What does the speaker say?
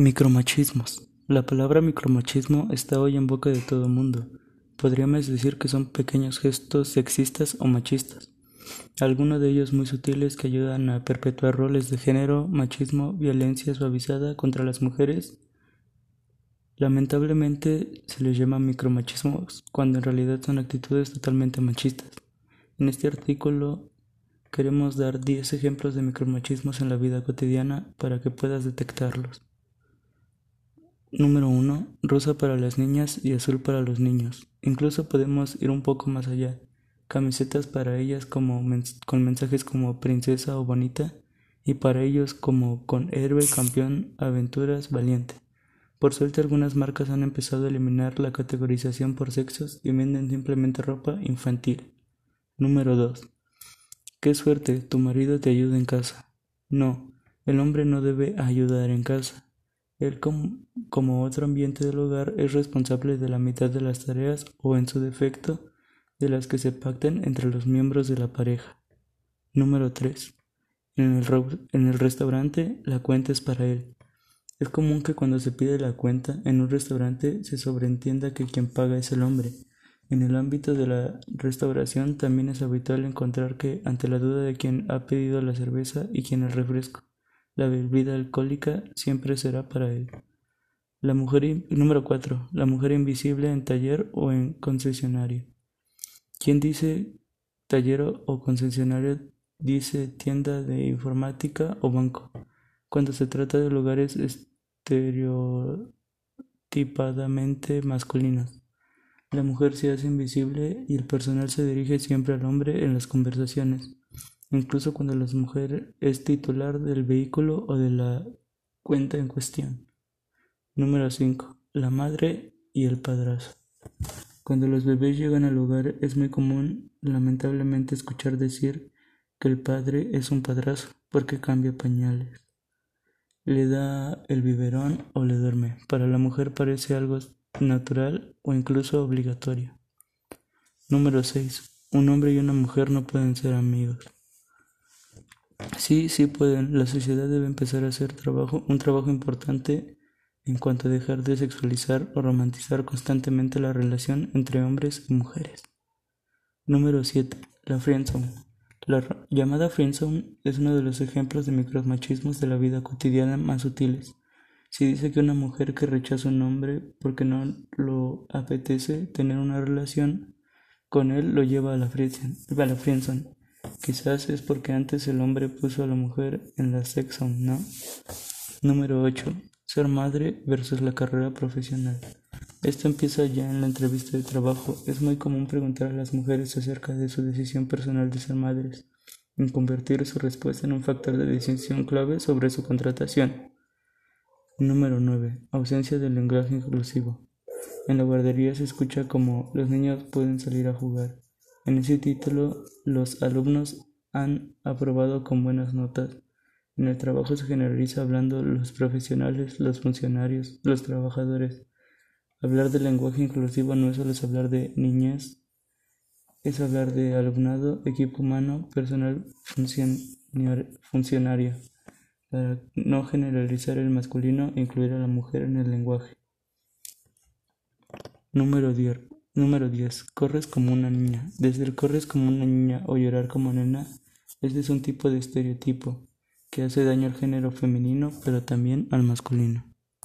Micromachismos. La palabra micromachismo está hoy en boca de todo mundo. Podríamos decir que son pequeños gestos sexistas o machistas, algunos de ellos muy sutiles que ayudan a perpetuar roles de género, machismo, violencia suavizada contra las mujeres. Lamentablemente se les llama micromachismos cuando en realidad son actitudes totalmente machistas. En este artículo queremos dar 10 ejemplos de micromachismos en la vida cotidiana para que puedas detectarlos. Número 1. Rosa para las niñas y azul para los niños. Incluso podemos ir un poco más allá. Camisetas para ellas como con mensajes como princesa o bonita y para ellos como con héroe, campeón, aventuras, valiente. Por suerte algunas marcas han empezado a eliminar la categorización por sexos y venden simplemente ropa infantil. Número 2. Qué suerte, tu marido te ayuda en casa. No, el hombre no debe ayudar en casa él, como otro ambiente del hogar, es responsable de la mitad de las tareas o, en su defecto, de las que se pacten entre los miembros de la pareja. Número 3. En el, en el restaurante, la cuenta es para él. Es común que cuando se pide la cuenta en un restaurante se sobreentienda que quien paga es el hombre. En el ámbito de la restauración también es habitual encontrar que, ante la duda de quien ha pedido la cerveza y quien el refresco, la bebida alcohólica siempre será para él. La mujer número 4. La mujer invisible en taller o en concesionario. ¿Quién dice taller o concesionario dice tienda de informática o banco? Cuando se trata de lugares estereotipadamente masculinos. La mujer se hace invisible y el personal se dirige siempre al hombre en las conversaciones incluso cuando la mujer es titular del vehículo o de la cuenta en cuestión. Número 5. La madre y el padrazo. Cuando los bebés llegan al hogar es muy común, lamentablemente, escuchar decir que el padre es un padrazo porque cambia pañales. Le da el biberón o le duerme. Para la mujer parece algo natural o incluso obligatorio. Número 6. Un hombre y una mujer no pueden ser amigos. Sí, sí pueden. La sociedad debe empezar a hacer trabajo, un trabajo importante en cuanto a dejar de sexualizar o romantizar constantemente la relación entre hombres y mujeres. Número 7. La friendzone. La llamada friendzone es uno de los ejemplos de micromachismos de la vida cotidiana más sutiles. Si dice que una mujer que rechaza un hombre porque no lo apetece tener una relación con él lo lleva a la friendzone. Quizás es porque antes el hombre puso a la mujer en la sexo, ¿no? Número 8. Ser madre versus la carrera profesional. Esto empieza ya en la entrevista de trabajo. Es muy común preguntar a las mujeres acerca de su decisión personal de ser madres, y convertir su respuesta en un factor de decisión clave sobre su contratación. Número 9. Ausencia del lenguaje inclusivo. En la guardería se escucha como los niños pueden salir a jugar. En ese título, los alumnos han aprobado con buenas notas. En el trabajo se generaliza hablando los profesionales, los funcionarios, los trabajadores. Hablar del lenguaje inclusivo no es solo hablar de niñez, es hablar de alumnado, equipo humano, personal funcionario, para no generalizar el masculino e incluir a la mujer en el lenguaje. Número 10. Número 10. Corres como una niña. Desde el corres como una niña o llorar como nena, este es un tipo de estereotipo que hace daño al género femenino, pero también al masculino.